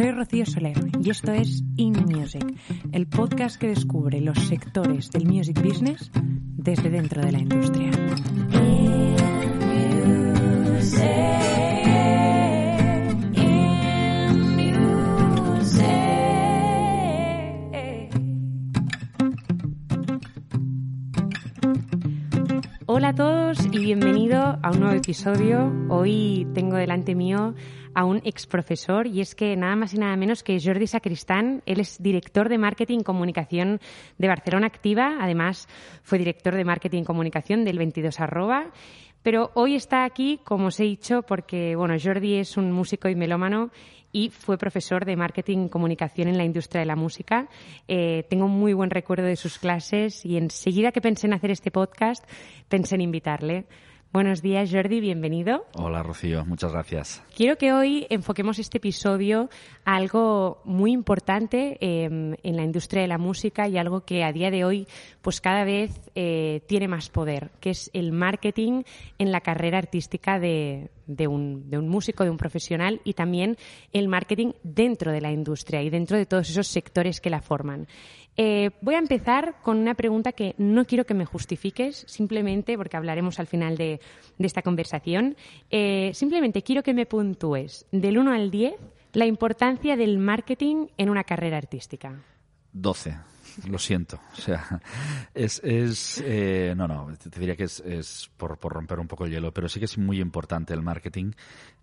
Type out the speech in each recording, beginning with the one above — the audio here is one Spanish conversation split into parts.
Soy Rocío Soler y esto es In Music, el podcast que descubre los sectores del music business desde dentro de la industria. Hola a todos y bienvenido a un nuevo episodio. Hoy tengo delante mío a un ex profesor y es que nada más y nada menos que Jordi Sacristán. Él es director de marketing y comunicación de Barcelona Activa. Además, fue director de marketing y comunicación del 22 arroba. Pero hoy está aquí, como os he dicho, porque bueno, Jordi es un músico y melómano y fue profesor de marketing y comunicación en la industria de la música. Eh, tengo un muy buen recuerdo de sus clases y enseguida que pensé en hacer este podcast, pensé en invitarle. Buenos días, Jordi, bienvenido. Hola, Rocío, muchas gracias. Quiero que hoy enfoquemos este episodio a algo muy importante eh, en la industria de la música y algo que a día de hoy pues cada vez eh, tiene más poder, que es el marketing en la carrera artística de, de, un, de un músico, de un profesional y también el marketing dentro de la industria y dentro de todos esos sectores que la forman. Eh, voy a empezar con una pregunta que no quiero que me justifiques, simplemente porque hablaremos al final de, esta conversación. Eh, simplemente quiero que me puntúes del 1 al 10 la importancia del marketing en una carrera artística. 12. Lo siento. O sea, es. es eh, no, no, te diría que es, es por, por, romper un poco el hielo, pero sí que es muy importante el marketing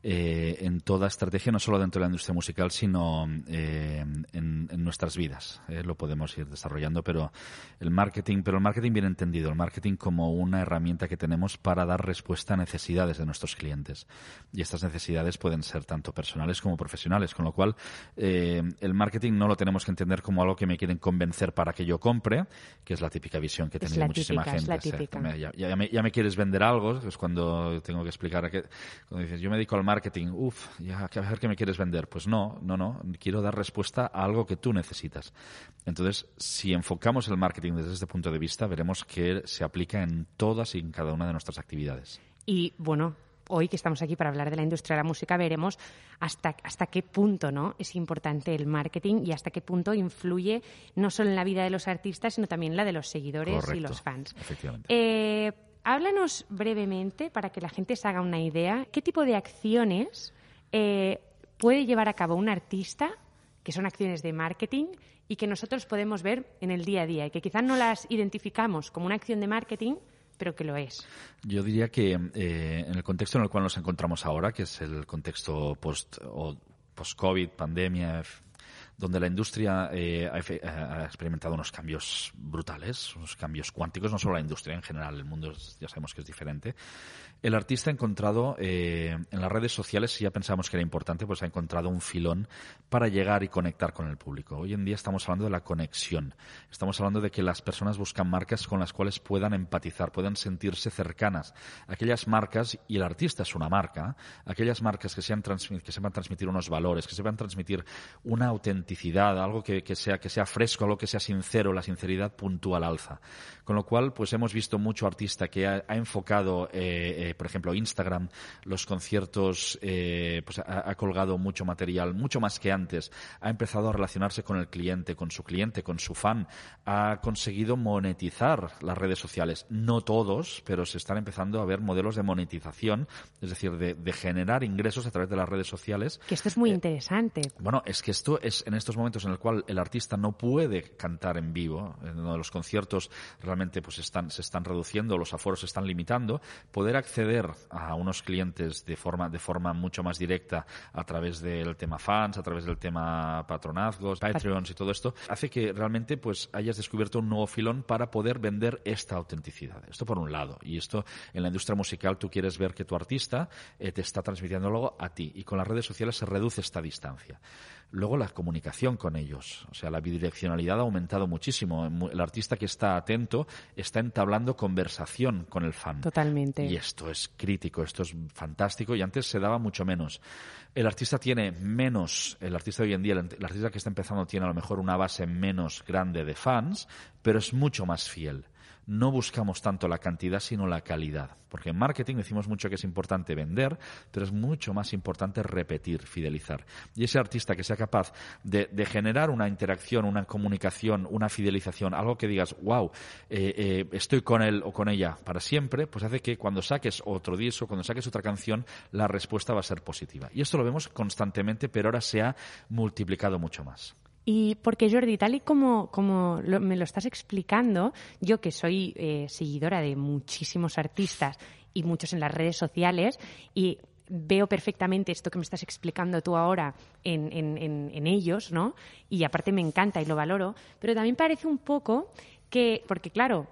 eh, en toda estrategia, no solo dentro de la industria musical, sino eh, en, en, nuestras vidas. Eh, lo podemos ir desarrollando, pero el marketing, pero el marketing bien entendido, el marketing como una herramienta que tenemos para dar respuesta a necesidades de nuestros clientes. Y estas necesidades pueden ser tanto personales como profesionales, con lo cual eh, el marketing no lo tenemos que entender como algo que me quieren convencer para que yo compre, que es la típica visión que tiene muchísima típica, gente. Es la típica. O sea, ya, ya, me, ya, me, quieres vender algo, es cuando tengo que explicar que, cuando dices, yo me dedico al marketing, uff, ya a ver qué me quieres vender. Pues no, no, no, quiero dar respuesta a algo que tú necesitas. Entonces, si enfocamos el marketing desde este punto de vista, veremos que se aplica en todas y en cada una de nuestras actividades. Y bueno, hoy que estamos aquí para hablar de la industria de la música, veremos hasta, hasta qué punto ¿no? es importante el marketing y hasta qué punto influye no solo en la vida de los artistas, sino también en la de los seguidores Correcto, y los fans. Efectivamente. Eh, háblanos brevemente, para que la gente se haga una idea, qué tipo de acciones eh, puede llevar a cabo un artista, que son acciones de marketing, y que nosotros podemos ver en el día a día, y que quizás no las identificamos como una acción de marketing, pero que lo es. Yo diría que eh, en el contexto en el cual nos encontramos ahora, que es el contexto post o post-COVID, pandemia, donde la industria eh, ha, experimentado unos cambios brutales, unos cambios cuánticos, no solo la industria en general, el mundo ya sabemos que es diferente. El artista ha encontrado eh, en las redes sociales, si ya pensábamos que era importante, pues ha encontrado un filón para llegar y conectar con el público. Hoy en día estamos hablando de la conexión. Estamos hablando de que las personas buscan marcas con las cuales puedan empatizar, puedan sentirse cercanas. Aquellas marcas, y el artista es una marca, aquellas marcas que, sean que sepan transmitir unos valores, que sepan transmitir una autenticidad, algo que, que, sea, que sea fresco, algo que sea sincero, la sinceridad puntúa al alza. Con lo cual, pues hemos visto mucho artista que ha, ha enfocado eh, eh, por ejemplo, Instagram, los conciertos, eh, pues ha, ha, colgado mucho material, mucho más que antes. Ha empezado a relacionarse con el cliente, con su cliente, con su fan. Ha conseguido monetizar las redes sociales. No todos, pero se están empezando a ver modelos de monetización, es decir, de, de generar ingresos a través de las redes sociales. Que esto es muy eh, interesante. Bueno, es que esto es, en, estos momentos en el cual el artista no puede cantar en vivo, en donde los conciertos realmente pues están, se están reduciendo, los aforos se están limitando, poder acceder a unos clientes de forma, de forma mucho más directa a través del tema fans, a través del tema patronazgos, Patreons y todo esto, hace que realmente pues hayas descubierto un nuevo filón para poder vender esta autenticidad. Esto por un lado. Y esto en la industria musical tú quieres ver que tu artista eh, te está transmitiendo luego a ti. Y con las redes sociales se reduce esta distancia. Luego la comunicación con ellos. O sea, la bidireccionalidad ha aumentado muchísimo. Mu- El artista que está atento está entablando conversación con el fan. Totalmente. Y esto es crítico, esto es fantástico y antes se daba mucho menos. El artista tiene menos, el artista de hoy en día, el, el artista que está empezando tiene a lo mejor una base menos grande de fans, pero es mucho más fiel. No buscamos tanto la cantidad, sino la calidad. Porque en marketing decimos mucho que es importante vender, pero es mucho más importante repetir, fidelizar. Y ese artista que sea capaz de, generar una interacción, una comunicación, una fidelización, algo que digas, wow, eh, eh, estoy con él o con ella para siempre, pues hace que cuando saques otro disco, cuando saques otra canción, la respuesta va a ser positiva. Y esto lo vemos constantemente, pero ahora se ha multiplicado mucho más. Y porque Jordi, tal y como, como lo- me lo estás explicando, yo que soy eh, seguidora de muchísimos artistas y muchos en las redes sociales, y veo perfectamente esto que me estás explicando tú ahora en, en- en- en ellos, ¿no? Y aparte me encanta y lo valoro, pero también parece un poco que, porque claro,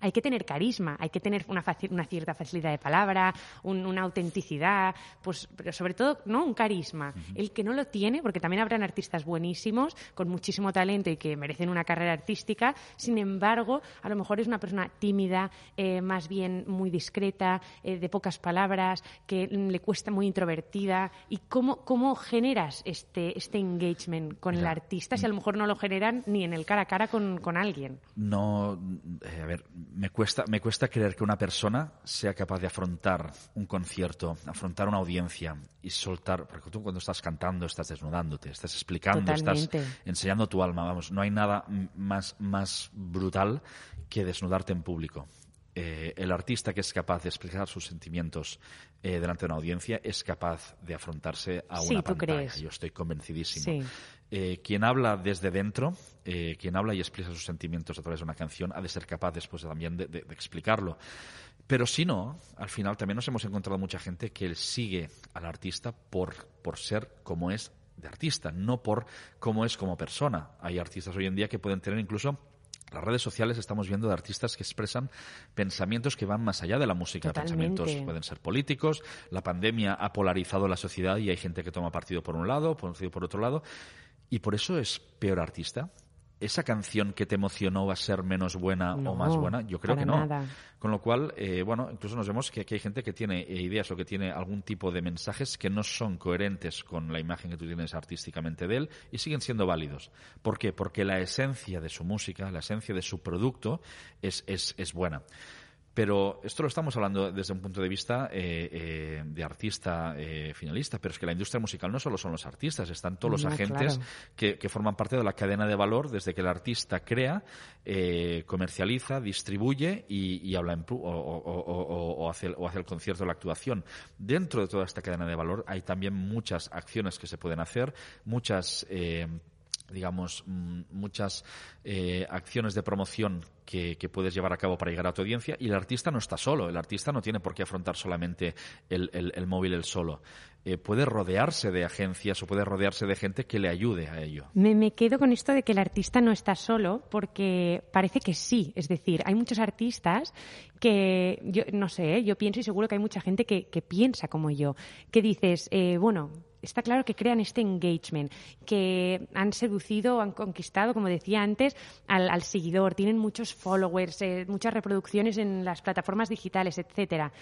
hay que tener carisma, hay que tener una, una cierta facilidad de palabra, un- una autenticidad, pues, pero sobre todo, ¿no? Un carisma. El que no lo tiene, porque también habrán artistas buenísimos, con muchísimo talento y que merecen una carrera artística, sin embargo, a lo mejor es una persona tímida, eh, más bien muy discreta, eh, de pocas palabras, que le cuesta muy introvertida. ¿Y cómo, cómo generas este, este engagement con el artista si a lo mejor no lo generan ni en el cara a cara con, con alguien? no eh, a ver me cuesta me cuesta creer que una persona sea capaz de afrontar un concierto afrontar una audiencia y soltar porque tú cuando estás cantando estás desnudándote estás explicando Totalmente. estás enseñando tu alma vamos no hay nada más más brutal que desnudarte en público Eh, el artista que es capaz de explicar sus sentimientos eh, delante de una audiencia es capaz de afrontarse a Sí, una ¿tú pantalla. crees? Yo estoy convencidísimo. Sí. Eh, quien habla desde dentro, quien habla y expresa sus sentimientos a través de una canción, ha de ser capaz después también de, de- de explicarlo. Pero si no, al final también nos hemos encontrado mucha gente que sigue al artista por, por ser como es de artista, no por cómo es como persona. Hay artistas hoy en día que pueden tener incluso las redes sociales estamos viendo de artistas que expresan pensamientos que van más allá de la música. Totalmente. Pensamientos pueden ser políticos. La pandemia ha polarizado la sociedad y hay gente que toma partido por un lado, partido por otro lado. Y por eso es peor artista. ¿Esa canción que te emocionó va a ser menos buena No, o más buena? Yo creo que no. nada. Con lo cual, eh, bueno, incluso nos vemos que aquí hay gente que tiene eh, ideas o que tiene algún tipo de mensajes que no son coherentes con la imagen que tú tienes artísticamente de él y siguen siendo válidos. ¿Por qué? Porque la esencia de su música, la esencia de su producto es, es, es buena. Pero esto lo estamos hablando desde un punto de vista eh, eh, de artista eh, finalista, pero es que la industria musical no solo son los artistas, están todos los No, agentes claro. que, que forman parte de la cadena de valor desde que el artista crea, eh, comercializa, distribuye y, y habla en o, o- hace, el- o hace el concierto o la actuación. Dentro de toda esta cadena de valor hay también muchas acciones que se pueden hacer, muchas eh, digamos, mm, muchas eh, acciones de promoción que, puedes llevar a cabo para llegar a tu audiencia y el artista no está solo, el artista no tiene por qué afrontar solamente el, el- el móvil él solo. Eh, puede rodearse de agencias o puede rodearse de gente que le ayude a ello. Me, me quedo con esto de que el artista no está solo, porque parece que sí. Es decir, hay muchos artistas que, yo no sé, ¿eh? yo pienso y seguro que hay mucha gente que, que piensa como yo, que dices, bueno, está claro que crean este engagement, que han seducido, han conquistado, como decía antes, al, al seguidor, tienen muchos followers, eh, muchas reproducciones en las plataformas digitales, etcétera.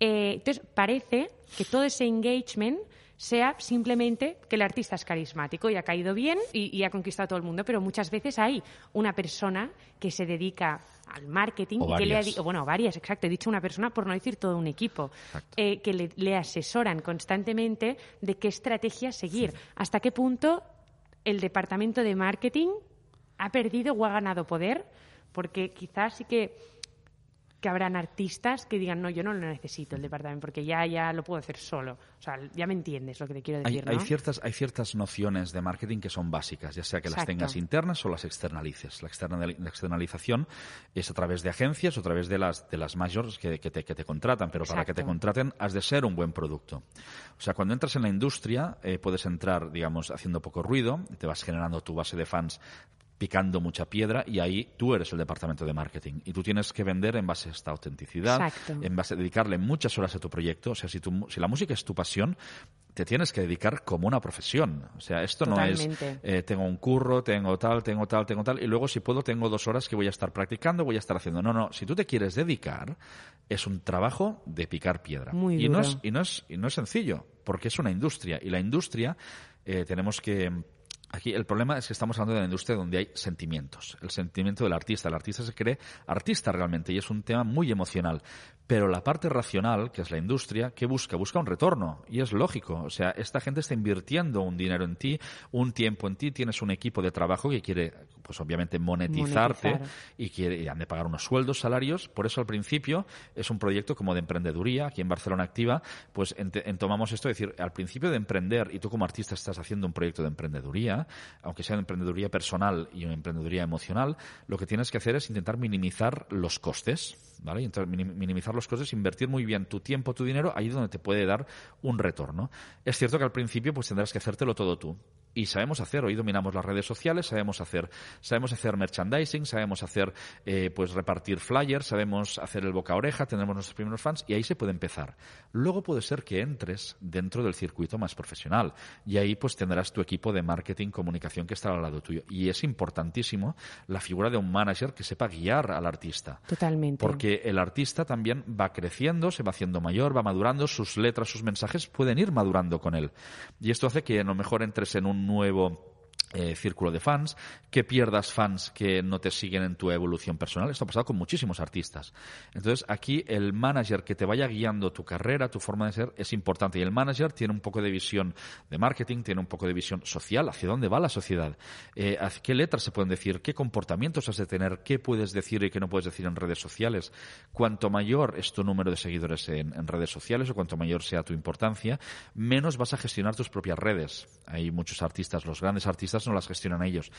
Eh, entonces, parece que todo ese engagement sea simplemente que el artista es carismático y ha caído bien y, y ha conquistado a todo el mundo, pero muchas veces hay una persona que se dedica al marketing O y que le ha bueno, varias, exacto, he dicho una persona por no decir todo un equipo, eh, que le, le asesoran constantemente de qué estrategia seguir, hasta qué punto el departamento de marketing ha perdido o ha ganado poder, porque quizás sí que que habrán artistas que digan, no, yo no lo necesito el departamento, porque ya, ya lo puedo hacer solo. O sea, ya me entiendes lo que te quiero decir, hay ¿no? ciertas, hay ciertas nociones de marketing que son básicas, ya sea que las tengas internas o las externalices. La, externali- la externalización es a través de agencias o a través de las, de las majors que, que te, que te contratan, pero para que te contraten has de ser un buen producto. O sea, cuando entras en la industria eh, puedes entrar, digamos, haciendo poco ruido, te vas generando tu base de fans picando mucha piedra y ahí tú eres el departamento de marketing y tú tienes que vender en base a esta autenticidad, Exacto. en base a dedicarle muchas horas a tu proyecto. O sea, si, tu si la música es tu pasión, te tienes que dedicar como una profesión. O sea, esto no es eh, tengo un curro, tengo tal, tengo tal, tengo tal, y luego si puedo tengo dos horas que voy a estar practicando, voy a estar haciendo. No, no, si tú te quieres dedicar, es un trabajo de picar piedra. Muy y, no es, y, no es, y no es sencillo, porque es una industria, y la industria eh, tenemos que... Aquí el problema es que estamos hablando de una industria donde hay sentimientos. El sentimiento del artista. El artista se cree artista realmente y es un tema muy emocional. Pero la parte racional, que es la industria, ¿qué busca? Busca un retorno. Y es lógico. O sea, esta gente está invirtiendo un dinero en ti, un tiempo en ti. Tienes un equipo de trabajo que quiere, pues obviamente, monetizarte Monetizar. y quiere y han de pagar unos sueldos, salarios. Por eso al principio es un proyecto como de emprendeduría. Aquí en Barcelona Activa, pues en- tomamos esto, es decir, al principio de emprender, y tú como artista estás haciendo un proyecto de emprendeduría, aunque sea emprendeduría personal y una emprendeduría emocional, lo que tienes que hacer es intentar minimizar los costes, ¿vale? Entonces, minim- minimizar los costes, invertir muy bien tu tiempo, tu dinero, ahí donde te puede dar un retorno. Es cierto que al principio pues tendrás que hacértelo todo tú. Y sabemos hacer, hoy dominamos las redes sociales, sabemos hacer, sabemos hacer merchandising, sabemos hacer, eh, pues repartir flyers, sabemos hacer el boca a oreja, tenemos nuestros primeros fans y ahí se puede empezar. Luego puede ser que entres dentro del circuito más profesional y ahí pues tendrás tu equipo de marketing, comunicación que estará al lado tuyo. Y es importantísimo la figura de un manager que sepa guiar al artista. Totalmente. Porque el artista también va creciendo, se va haciendo mayor, va madurando, sus letras, sus mensajes pueden ir madurando con él. Y esto hace que a lo mejor entres en un nuevo eh, círculo de fans, que pierdas fans que no te siguen en tu evolución personal. Esto ha pasado con muchísimos artistas. Entonces, aquí el manager que te vaya guiando tu carrera, tu forma de ser, es importante. Y el manager tiene un poco de visión de marketing, tiene un poco de visión social, hacia dónde va la sociedad, eh, qué letras se pueden decir, qué comportamientos has de tener, qué puedes decir y qué no puedes decir en redes sociales. Cuanto mayor es tu número de seguidores en redes sociales o cuanto mayor sea tu importancia, menos vas a gestionar tus propias redes. Hay muchos artistas, los grandes artistas no las gestionan ellos.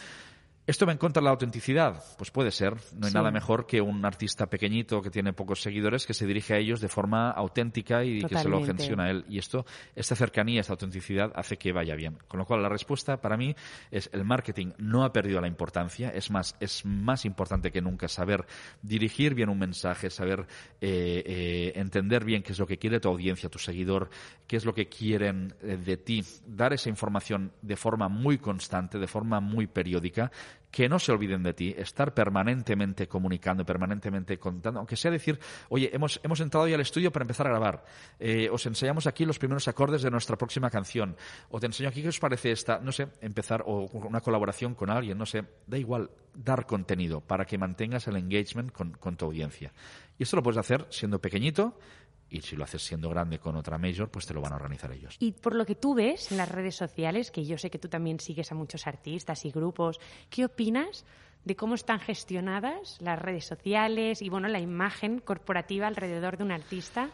¿Esto va en contra de la autenticidad? Pues puede ser. No hay Sí. nada mejor que un artista pequeñito que tiene pocos seguidores que se dirige a ellos de forma auténtica y que se lo gestiona a él. Y esto, esta cercanía, esta autenticidad hace que vaya bien. Con lo cual, la respuesta para mí es el marketing no ha perdido la importancia. Es más, es más importante que nunca saber dirigir bien un mensaje, saber eh, eh, entender bien qué es lo que quiere tu audiencia, tu seguidor, qué es lo que quieren eh, de ti. Dar esa información de forma muy constante, de forma muy periódica que no se olviden de ti, estar permanentemente comunicando, permanentemente contando, aunque sea decir, oye, hemos, hemos entrado ya al estudio para empezar a grabar, eh, os enseñamos aquí los primeros acordes de nuestra próxima canción, o te enseño aquí qué os parece esta, no sé, empezar, o una colaboración con alguien, no sé, da igual, dar contenido para que mantengas el engagement con, con tu audiencia. Y esto lo puedes hacer siendo pequeñito, y si lo haces siendo grande con otra major, pues te lo van a organizar ellos. Y por lo que tú ves en las redes sociales, que yo sé que tú también sigues a muchos artistas y grupos, ¿qué opinas de cómo están gestionadas las redes sociales y bueno, la imagen corporativa alrededor de un artista?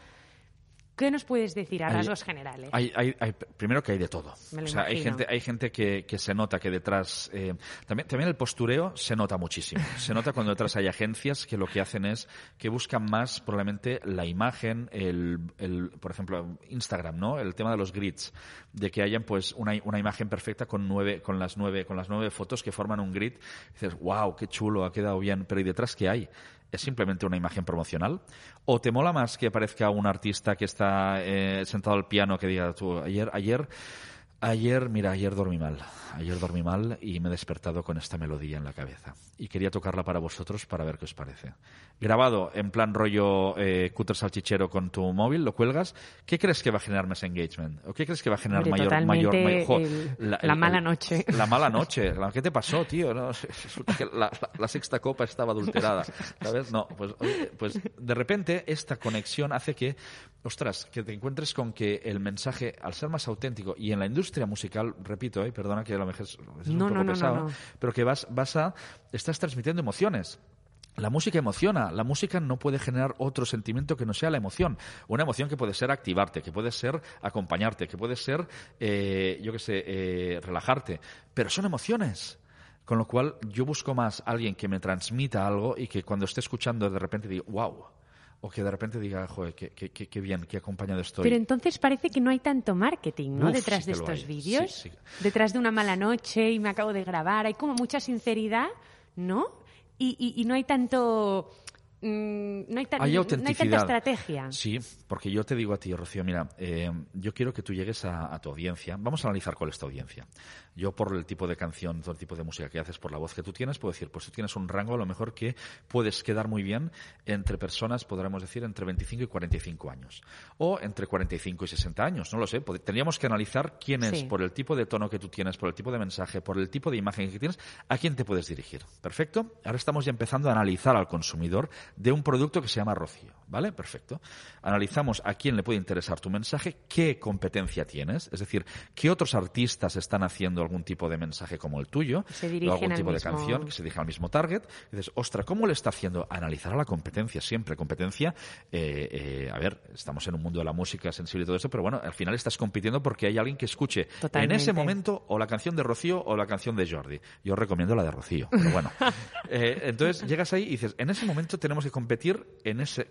¿Qué nos puedes decir a Hay- rasgos generales? Hay, hay- hay- primero que hay de todo. Me lo o sea, hay gente, hay gente que, que se nota que detrás. eh, también, también el postureo se nota muchísimo. Se nota cuando detrás hay agencias que lo que hacen es que buscan más probablemente la imagen, el, el, por ejemplo, Instagram, ¿no? El tema de los grids, de que hayan pues una, una imagen perfecta con nueve, con las nueve, con las nueve fotos que forman un grid. dices, wow, qué chulo, ha quedado bien. Pero ¿y detrás qué hay? ¿Es simplemente una imagen promocional? ¿O te mola más que aparezca un artista que está eh, sentado al piano que diga tú, ayer, ayer, ayer, mira, ayer dormí mal, ayer dormí mal y me he despertado con esta melodía en la cabeza. Y quería tocarla para vosotros para ver qué os parece. Grabado en plan rollo eh, cutter salchichero con tu móvil, lo cuelgas, ¿qué crees que va a generar más engagement? ¿O qué crees que va a generar Hombre, mayor, mayor, mayor, jo, el- la mala noche. La mala noche. ¿Qué te pasó, tío? No, resulta que la, la- la sexta copa estaba adulterada. ¿Sabes? No, pues, pues de repente esta conexión hace que, ostras, que te encuentres con que el mensaje, al ser más auténtico, y en la industria musical, repito, eh, perdona que a lo mejor es, un No, poco no, pesado, pero que vas, vas a, estás transmitiendo emociones. La música emociona, la música no puede generar otro sentimiento que no sea la emoción. Una emoción que puede ser activarte, que puede ser acompañarte, que puede ser, eh, yo qué sé, eh, relajarte, pero son emociones. Con lo cual yo busco más alguien que me transmita algo y que cuando esté escuchando de repente diga, wow, o que de repente diga, joder, qué, qué- qué- bien, qué acompañado estoy. Pero entonces parece que no hay tanto marketing, ¿no? Uf, Detrás sí de estos vídeos. Sí, sí. Detrás de una mala noche y me acabo de grabar. Hay como mucha sinceridad, ¿no? Y, y- no hay tanto. Mm, no, hay Hay no hay tanta estrategia. Sí, porque yo te digo a ti, Rocío, mira, eh, yo quiero que tú llegues a, a tu audiencia. Vamos a analizar cuál es tu audiencia. Yo, por el tipo de canción, todo el tipo de música que haces, por la voz que tú tienes, puedo decir, pues tú tienes un rango a lo mejor que puedes quedar muy bien entre personas, podríamos decir, entre 25 y 45 años. O entre 45 y 60 años, no lo sé. Tendríamos que analizar quién es, Sí. por el tipo de tono que tú tienes, por el tipo de mensaje, por el tipo de imagen que tienes, a quién te puedes dirigir. ¿Perfecto? Ahora estamos ya empezando a analizar al consumidor de un producto que se llama Rocío. ¿Vale? Perfecto. Analizamos a quién le puede interesar tu mensaje, qué competencia tienes, es decir, qué otros artistas están haciendo algún tipo de mensaje como el tuyo, Se o algún al tipo de canción que se dirige al mismo target. Y dices, ostra, ¿cómo le está haciendo? Analizar a la competencia siempre. Competencia, eh, eh, a ver, estamos en un mundo de la música sensible y todo eso, pero bueno, al final estás compitiendo porque hay alguien que escuche Totalmente. en ese momento o la canción de Rocío o la canción de Jordi. Yo recomiendo la de Rocío, pero bueno. Eh, entonces llegas ahí y dices, en ese momento tenemos que competir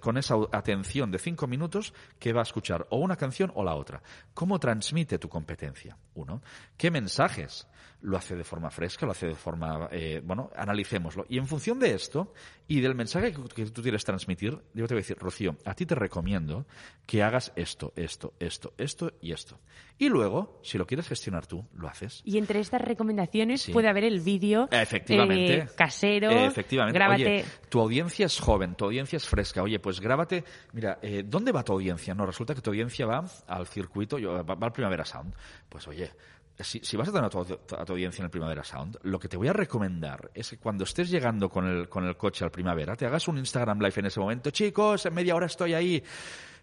con esa atención de cinco minutos que va a escuchar o una canción o la otra. ¿Cómo transmite tu competencia? Uno. ¿Qué mensajes? ¿Lo hace de forma fresca? ¿Lo hace de forma... eh, bueno, analicémoslo. Y en función de esto y del mensaje que, que tú quieres transmitir, yo te voy a decir, Rocío, a ti te recomiendo que hagas esto, esto, esto, esto y esto. Y luego, si lo quieres gestionar tú, lo haces. Y entre estas recomendaciones Sí. puede haber el vídeo Efectivamente. eh, casero. Eh, Efectivamente. Grábate. Oye, tu audiencia es joven, tu audiencia es fresca. Oye, pues grábate. Mira, eh, ¿dónde va tu audiencia? No, resulta que tu audiencia va al circuito, va al Primavera Sound. Pues oye. Si, vas a tener a tu, a tu audiencia en el Primavera Sound, lo que te voy a recomendar es que cuando estés llegando con el, con el coche al Primavera, te hagas un Instagram Live en ese momento. Chicos, en media hora estoy ahí.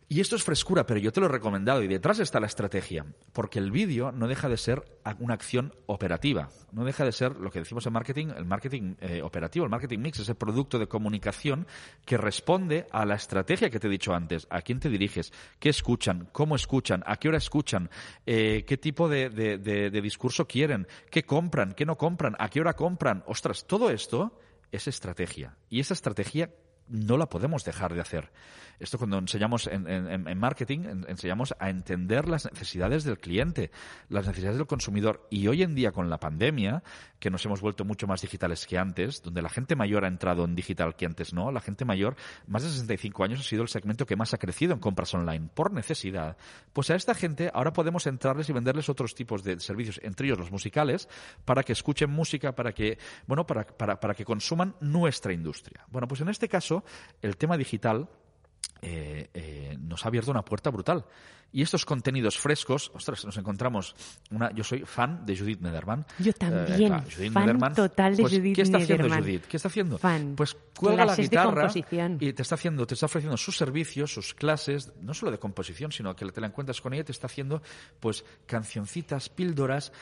Y esto es frescura, pero yo te lo he recomendado y detrás está la estrategia, porque el vídeo no deja de ser una acción operativa, no deja de ser lo que decimos en marketing, el marketing eh, operativo, el marketing mix, ese producto de comunicación que responde a la estrategia que te he dicho antes, a quién te diriges, qué escuchan, cómo escuchan, a qué hora escuchan, eh, qué tipo de discurso quieren, qué compran, qué no compran, a qué hora compran. Ostras, todo esto es estrategia y esa estrategia no la podemos dejar de hacer. Esto cuando enseñamos en, marketing, en- enseñamos a entender las necesidades del cliente, las necesidades del consumidor. Y hoy en día con la pandemia, que nos hemos vuelto mucho más digitales que antes, donde la gente mayor ha entrado en digital que antes no, la gente mayor, más de 65 años, ha sido el segmento que más ha crecido en compras online por necesidad. Pues a esta gente ahora podemos entrarles y venderles otros tipos de servicios, entre ellos los musicales, para que escuchen música, para que, bueno, para, para, para que consuman nuestra industria. Bueno, pues en este caso, el tema digital eh, eh, nos ha abierto una puerta brutal. Y estos contenidos frescos, ostras, nos encontramos una, yo soy fan de Judith Nederman. Yo también, Judith fan Nederman, total de pues, Judith ¿Qué está haciendo. Judith? ¿Qué está haciendo? Fan. Pues cuelga la Clases de guitarra y te está haciendo, te está ofreciendo sus servicios, sus clases, no solo de composición, sino que te la encuentras con ella, te está haciendo pues cancioncitas, píldoras.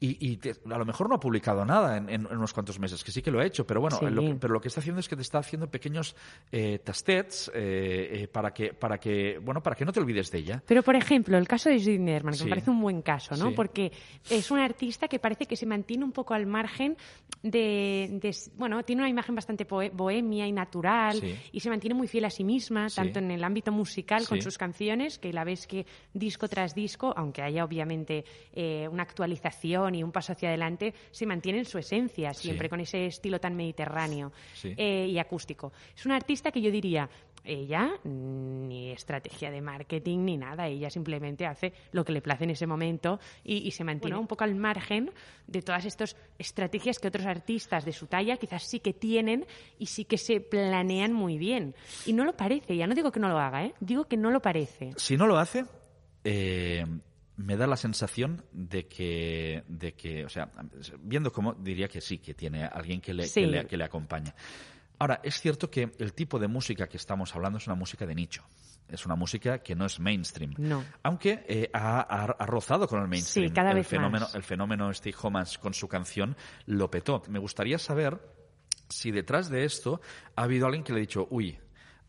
Y, y te- a lo mejor no ha publicado nada en, en- unos cuantos meses, que sí que lo ha hecho, pero bueno, Sí. lo que- pero lo que está haciendo es que te está haciendo pequeños eh, tastets eh, eh, para que para que bueno para que no te olvides de ella. Pero, por ejemplo, el caso de Judith Nederman, que Sí. me parece un buen caso, ¿no? Sí. Porque es una artista que parece que se mantiene un poco al margen de... de- bueno, tiene una imagen bastante bohemia y natural y se mantiene muy fiel a sí misma, tanto en el ámbito musical con sus canciones, que la ves que disco tras disco, aunque haya obviamente eh, una actualización y un paso hacia adelante, se mantiene en su esencia, siempre Sí. con ese estilo tan mediterráneo Sí. eh, y acústico. Es una artista que yo diría, ella mm, ni estrategia de marketing ni nada, ella simplemente hace lo que le place en ese momento y, y se mantiene un poco al margen de todas estas estrategias que otros artistas de su talla quizás sí que tienen y sí que se planean muy bien. Y no lo parece, ya no digo que no lo haga, ¿eh? digo que no lo parece. Si no lo hace, eh, me da la sensación de que, de que, o sea, viendo cómo diría que sí, que tiene alguien que le, Sí. que le, que le acompaña. Ahora, es cierto que el tipo de música que estamos hablando es una música de nicho. Es una música que no es mainstream. No. Aunque eh, ha, ha- ha rozado con el mainstream. Sí, cada el vez fenómeno, más. El fenómeno Steve Homas con su canción lo petó. Me gustaría saber si detrás de esto ha habido alguien que le ha dicho, uy,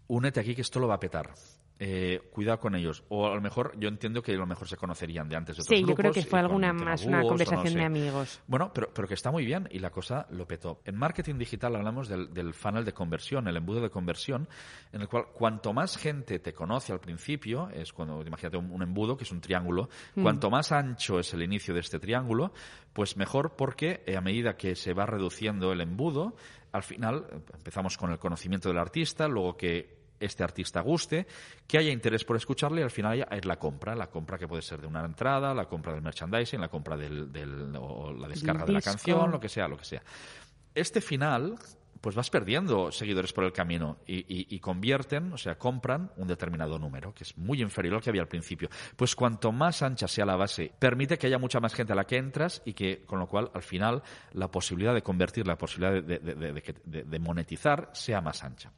únete aquí que esto lo va a petar. Eh, cuidado con ellos. O a lo mejor, yo entiendo que a lo mejor se conocerían de antes de otros Sí, yo creo que fue alguna más una no conversación de amigos. Bueno, pero, pero que está muy bien y la cosa lo petó. En marketing digital hablamos del, del funnel de conversión, el embudo de conversión, en el cual cuanto más gente te conoce al principio, es cuando, imagínate un, un embudo que es un triángulo, cuanto más ancho es el inicio de este triángulo, pues mejor porque eh, a medida que se va reduciendo el embudo, al final eh, empezamos con el conocimiento del artista, luego que este artista guste, que haya interés por escucharle y al final es la compra, la compra que puede ser de una entrada, la compra del merchandising, la compra del, del- o la descarga de la canción, lo que sea, lo que sea. Este final, pues vas perdiendo seguidores por el camino y, y- y convierten, o sea, compran un determinado número, que es muy inferior al que había al principio. Pues cuanto más ancha sea la base, permite que haya mucha más gente a la que entras y que, con lo cual, al final, la posibilidad de convertir, la posibilidad de monetizar sea más ancha.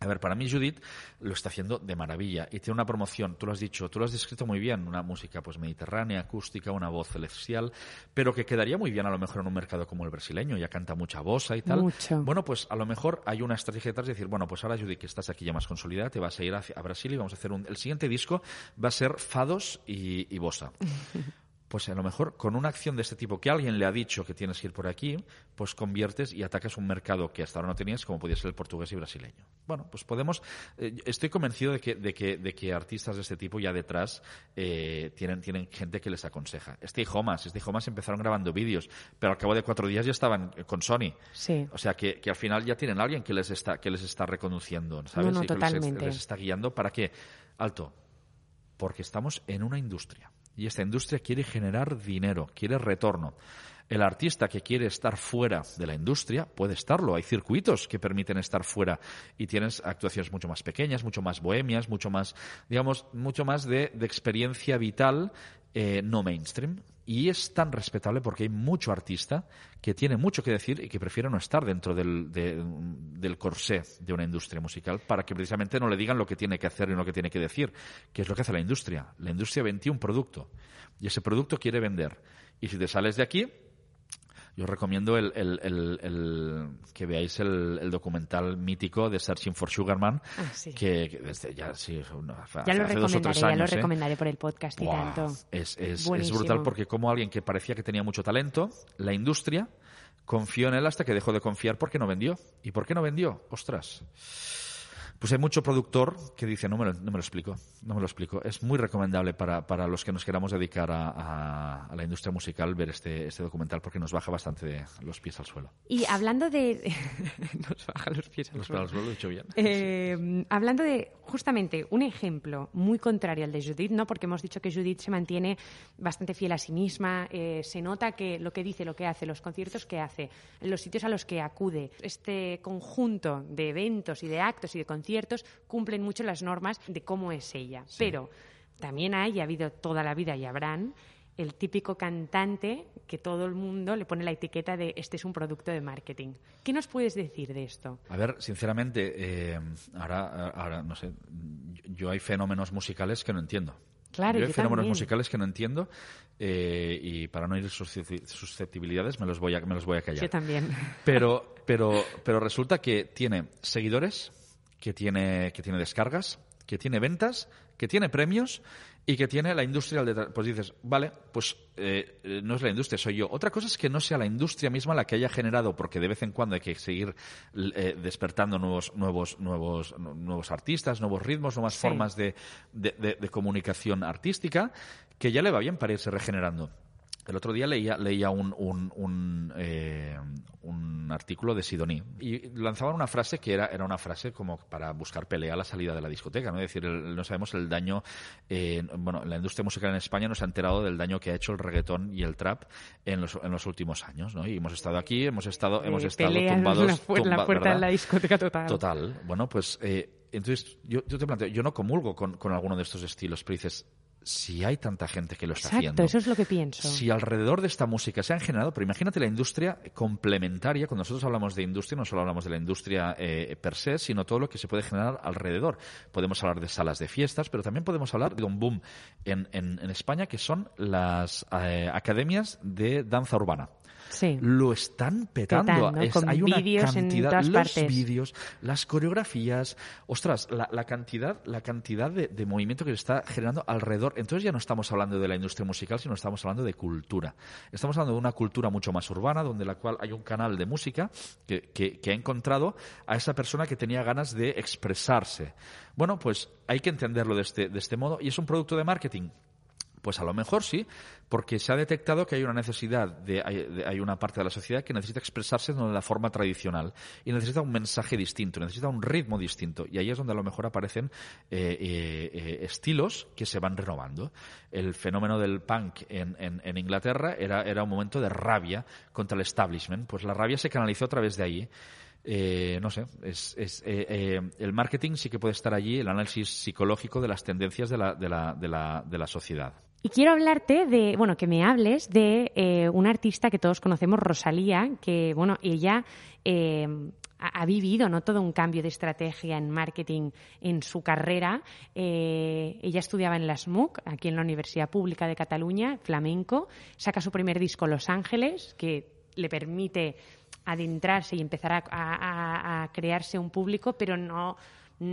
A ver, para mí Judith lo está haciendo de maravilla y tiene una promoción, tú lo has dicho, tú lo has descrito muy bien, una música pues mediterránea, acústica, una voz celestial, pero que quedaría muy bien a lo mejor en un mercado como el brasileño, ya canta mucha bossa y tal. Mucho. Bueno, pues a lo mejor hay una estrategia detrás de decir, bueno, pues ahora Judith que estás aquí ya más consolidada, te vas a ir a Brasil y vamos a hacer un... El siguiente disco va a ser fados y, y bossa. Pues a lo mejor con una acción de este tipo que alguien le ha dicho que tienes que ir por aquí, pues conviertes y atacas un mercado que hasta ahora no tenías, como podía ser el portugués y brasileño. Bueno, pues podemos. eh, estoy convencido de que, de, que, de que artistas de este tipo ya detrás eh, tienen, tienen gente que les aconseja. Stay Homas, Stay Homas empezaron grabando vídeos, pero al cabo de cuatro días ya estaban con Sony. Sí. O sea que, que al final ya tienen alguien que les está, que les está reconduciendo, ¿sabes? No, no, y que les- totalmente. les está guiando para que. Alto, porque estamos en una industria y esta industria quiere generar dinero, quiere retorno. El artista que quiere estar fuera de la industria puede estarlo. Hay circuitos que permiten estar fuera y tienes actuaciones mucho más pequeñas, mucho más bohemias, mucho más, digamos, mucho más de, experiencia vital eh, no mainstream. Y es tan respetable porque hay mucho artista que tiene mucho que decir y que prefiere no estar dentro del, de- del corsé de una industria musical para que precisamente no le digan lo que tiene que hacer y lo que tiene que decir, que es lo que hace la industria. La industria vende un producto y ese producto quiere vender. Y si te sales de aquí, yo recomiendo el, el- el- el- que veáis el, el documental mítico de Searching for Sugarman, Ah, sí. que, que desde ya sí, no, hace- Ya lo hace dos o recomendaré, tres ya lo años, ¿eh? recomendaré por el podcast y tanto. Es, es- es brutal porque como alguien que parecía que tenía mucho talento, la industria confió en él hasta que dejó de confiar porque no vendió. ¿Y por qué no vendió? Ostras. Pues hay mucho productor que dice, no me lo, no me lo explico, no me lo explico. Es muy recomendable para, para los que nos queramos dedicar a, a- a la industria musical ver este, este documental porque nos baja bastante de los pies al suelo. Y hablando de... Nos baja los pies al Los pies suelo. al suelo, lo he dicho bien. Eh, hablando de justamente un ejemplo muy contrario al de Judith, ¿no? Porque hemos dicho que Judith se mantiene bastante fiel a sí misma, eh, se nota que lo que dice, lo que hace, los conciertos que hace, los sitios a los que acude, este conjunto de eventos y de actos y de conciertos cumplen mucho las normas de cómo es ella. Pero también hay, y ha habido toda la vida y habrán, el típico cantante que todo el mundo le pone la etiqueta de este es un producto de marketing. ¿Qué nos puedes decir de esto? A ver, sinceramente, eh, ahora, ahora, no sé, yo hay fenómenos musicales que no entiendo. Claro, yo hay yo fenómenos también. musicales que no entiendo eh, y para no ir suscepti- susceptibilidades me los voy a, me los voy a callar. Yo también. Pero, pero, pero resulta que tiene seguidores, que tiene, que tiene descargas, que tiene ventas, que tiene premios y que tiene la industria al detrás. Pues dices, vale, pues eh, eh, no es la industria, soy yo. Otra cosa es que no sea la industria misma la que haya generado, porque de vez en cuando hay que seguir eh, despertando nuevos, nuevos, nuevos, nu- nuevos artistas, nuevos ritmos, nuevas Sí. formas de, de- de- de comunicación artística, que ya le va bien para irse regenerando. El otro día leía, leía un, un, un, eh, un artículo de Sidoní y lanzaban una frase que era, era una frase como para buscar pelea a la salida de la discoteca, ¿no? Es decir, el- no sabemos el daño, eh, bueno, la industria musical en España no se ha enterado del daño que ha hecho el reggaetón y el trap en los, en los últimos años, ¿no? Y hemos estado aquí, hemos estado, hemos Eh, estado tumbados. la, pu- en la tumba- puerta ¿verdad? de la discoteca total. Total. Bueno, pues eh, entonces yo, yo te planteo, yo no comulgo con, con alguno de estos estilos, pero dices, si hay tanta gente que lo está Exacto, haciendo. eso es lo que pienso. Si alrededor de esta música se han generado, pero imagínate la industria complementaria, cuando nosotros hablamos de industria, no solo hablamos de la industria eh, per se, sino todo lo que se puede generar alrededor. Podemos hablar de salas de fiestas, pero también podemos hablar de un boom en, en- en España que son las eh, academias de danza urbana. Sí. lo están petando. Petando, Es- con hay una en cantidad, todas los vídeos, las coreografías, ostras, la, la cantidad, la cantidad de, de movimiento que se está generando alrededor. Entonces ya no estamos hablando de la industria musical, sino estamos hablando de cultura. Estamos hablando de una cultura mucho más urbana, donde la cual hay un canal de música que, que- que ha encontrado a esa persona que tenía ganas de expresarse. Bueno, pues hay que entenderlo de este, de este modo y es un producto de marketing. Pues a lo mejor sí, porque se ha detectado que hay una necesidad, de, hay, una parte de la sociedad que necesita expresarse de la forma tradicional y necesita un mensaje distinto, necesita un ritmo distinto. Y ahí es donde a lo mejor aparecen eh, eh, eh, estilos que se van renovando. El fenómeno del punk en, en- Inglaterra era, era un momento de rabia contra el establishment. Pues la rabia se canalizó a través de ahí. Eh, no sé, el marketing sí que puede estar allí, el análisis psicológico de las tendencias de la sociedad. Y quiero hablarte de, bueno, que me hables de eh, una artista que todos conocemos, Rosalía, que, bueno, ella eh, ha, vivido, ¿no? Todo un cambio de estrategia en marketing en su carrera. Eh, ella estudiaba en la SMUC, aquí en la Universidad Pública de Cataluña, flamenco. Saca su primer disco, Los Ángeles, que le permite adentrarse y empezar a crearse un público, pero no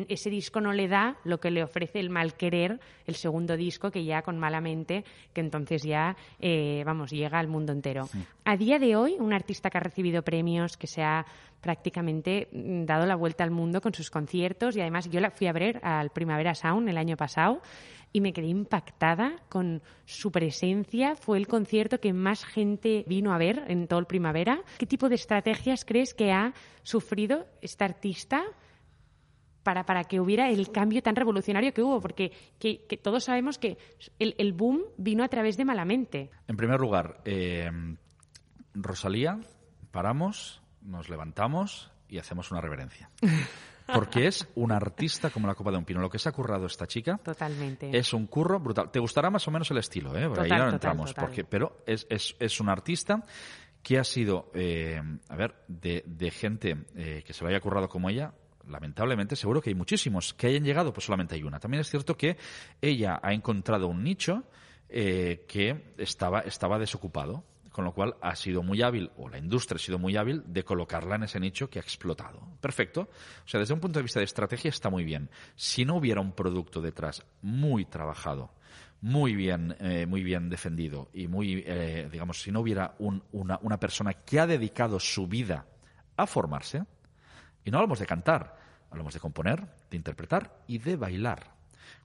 ese disco no le da lo que le ofrece el mal querer, el segundo disco, que ya con Malamente, que entonces ya, eh, vamos, llega al mundo entero. A día de hoy, un artista que ha recibido premios, que se ha prácticamente mm, dado la vuelta al mundo con sus conciertos y además yo la fui a ver al Primavera Sound el año pasado y me quedé impactada con su presencia. Fue el concierto que más gente vino a ver en todo el primavera. ¿Qué tipo de estrategias crees que ha sufrido esta artista para, para que hubiera el cambio tan revolucionario que hubo? Porque que, que todos sabemos que el, el boom vino a través de Malamente. En primer lugar, eh, Rosalía, paramos, nos levantamos y hacemos una reverencia. Porque es una artista como la copa de un pino. Lo que se ha currado esta chica Totalmente. es un curro brutal. Te gustará más o menos el estilo, ¿eh? Por ahí no total, entramos. total. Porque, pero es, es, es un artista que ha sido, eh, a ver, de, de gente eh, que se lo haya currado como ella, lamentablemente seguro que hay muchísimos. Que hayan llegado, pues solamente hay una. También es cierto que ella ha encontrado un nicho eh, que estaba, estaba desocupado. Con lo cual ha sido muy hábil, o la industria ha sido muy hábil, de colocarla en ese nicho que ha explotado. Perfecto. O sea, desde un punto de vista de estrategia está muy bien. Si no hubiera un producto detrás muy trabajado, muy bien, eh, muy bien defendido y muy, eh, digamos, si no hubiera un- una, una persona que ha dedicado su vida a formarse, y no hablamos de cantar, hablamos de componer, de interpretar y de bailar.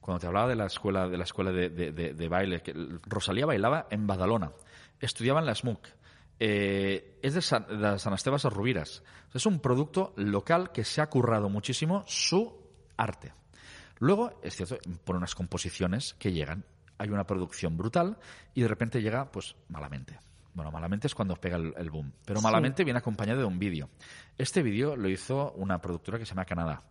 Cuando te hablaba de la escuela de la escuela de, baile, que Rosalía bailaba en Badalona, estudiaba en la SMUC, eh, es de San, de San Esteban a Rubiras. Es un producto local que se ha currado muchísimo su arte. Luego, es cierto, por unas composiciones que llegan, hay una producción brutal y de repente llega, pues, malamente. Bueno, malamente es cuando pega el, el boom. Pero Sí. malamente viene acompañado de un vídeo. Este vídeo lo hizo una productora que se llama Canadá.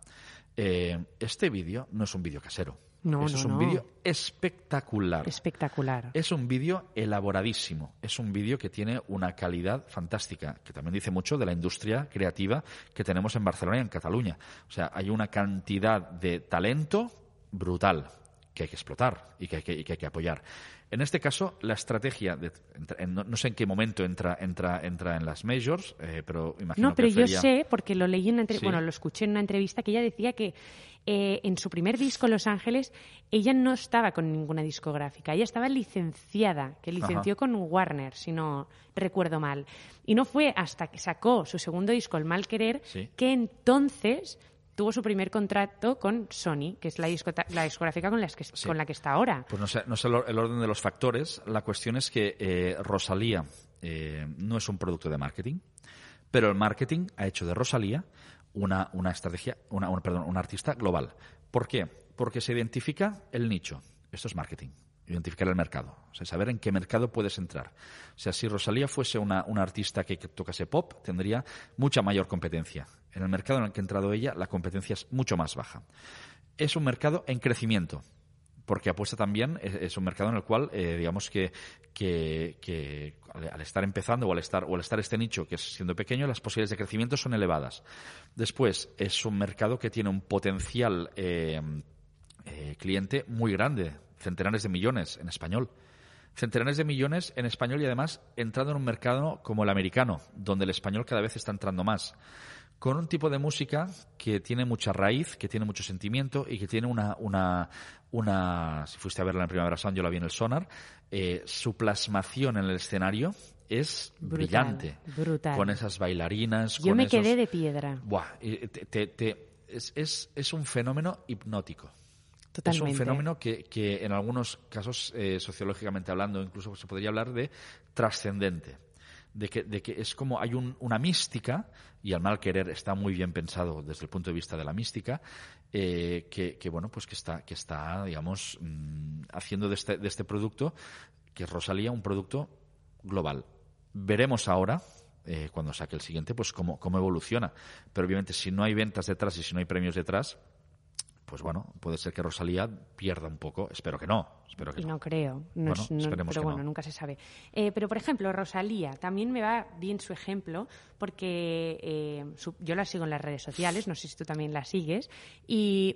Eh, este vídeo no es un vídeo casero. No, Eso no, es un no. vídeo espectacular. Espectacular. Es un vídeo elaboradísimo. Es un vídeo que tiene una calidad fantástica, que también dice mucho de la industria creativa que tenemos en Barcelona y en Cataluña. O sea, hay una cantidad de talento brutal que hay que explotar y que hay que, y que hay que apoyar. En este caso, la estrategia, de, en- no, no sé en qué momento entra, entra, entra en las majors, eh, pero imagino No, pero que yo sería- sé, porque lo leí en una entre- Sí. bueno, lo escuché en una entrevista que ella decía que eh, en su primer disco, Los Ángeles, ella no estaba con ninguna discográfica, ella estaba licenciada, que licenció Ajá. con Warner, si no recuerdo mal. Y no fue hasta que sacó su segundo disco, El Mal Querer, Sí. que entonces tuvo su primer contrato con Sony, que es la, la discográfica con, las que, Sí. con la que está ahora. Pues no sé, no sé el or- el orden de los factores. La cuestión es que eh, Rosalía eh, no es un producto de marketing, pero el marketing ha hecho de Rosalía una, una estrategia, una, una- perdón, una artista global. ¿Por qué? Porque se identifica el nicho. Esto es marketing. Identificar el mercado. O sea, saber en qué mercado puedes entrar. O sea, si Rosalía fuese una, una artista que, que tocase pop, tendría mucha mayor competencia. En el mercado en el que ha entrado ella, la competencia es mucho más baja. Es un mercado en crecimiento porque apuesta también, es, un mercado en el cual, eh, digamos que, al estar empezando o al estar, o al estar este nicho, que es siendo pequeño, las posibilidades de crecimiento son elevadas. Después, es un mercado que tiene un potencial eh, eh, cliente muy grande, centenares de millones en español. centenares de millones en español y además entrando en un mercado como el americano, donde el español cada vez está entrando más. Con un tipo de música que tiene mucha raíz, que tiene mucho sentimiento y que tiene una, una, una si fuiste a verla en Primavera Sound, yo la vi en el Sonar, eh, su plasmación en el escenario es Brutal, brillante. brutal. Con esas bailarinas. Yo con me esos- quedé de piedra. Buah, te- te- te- es, es- es un fenómeno hipnótico. Totalmente. Es un fenómeno que, que en algunos casos, eh, sociológicamente hablando, incluso se podría hablar de trascendente. De que, de que es como hay un- una mística, y al mal querer está muy bien pensado desde el punto de vista de la mística, eh, que, que, bueno, pues que está, que está digamos, mm, haciendo de este, de este producto, que es Rosalía, un producto global. Veremos ahora, eh, cuando saque el siguiente, pues cómo, cómo evoluciona. Pero obviamente, si no hay ventas detrás y si no hay premios detrás, pues bueno, puede ser que Rosalía pierda un poco. Espero que no. Espero que no. no creo. No Bueno, es- no- esperemos pero que bueno, no. nunca se sabe. Eh, pero, por ejemplo, Rosalía, también me va bien su ejemplo, porque eh, su- yo la sigo en las redes sociales, no sé si tú también la sigues, y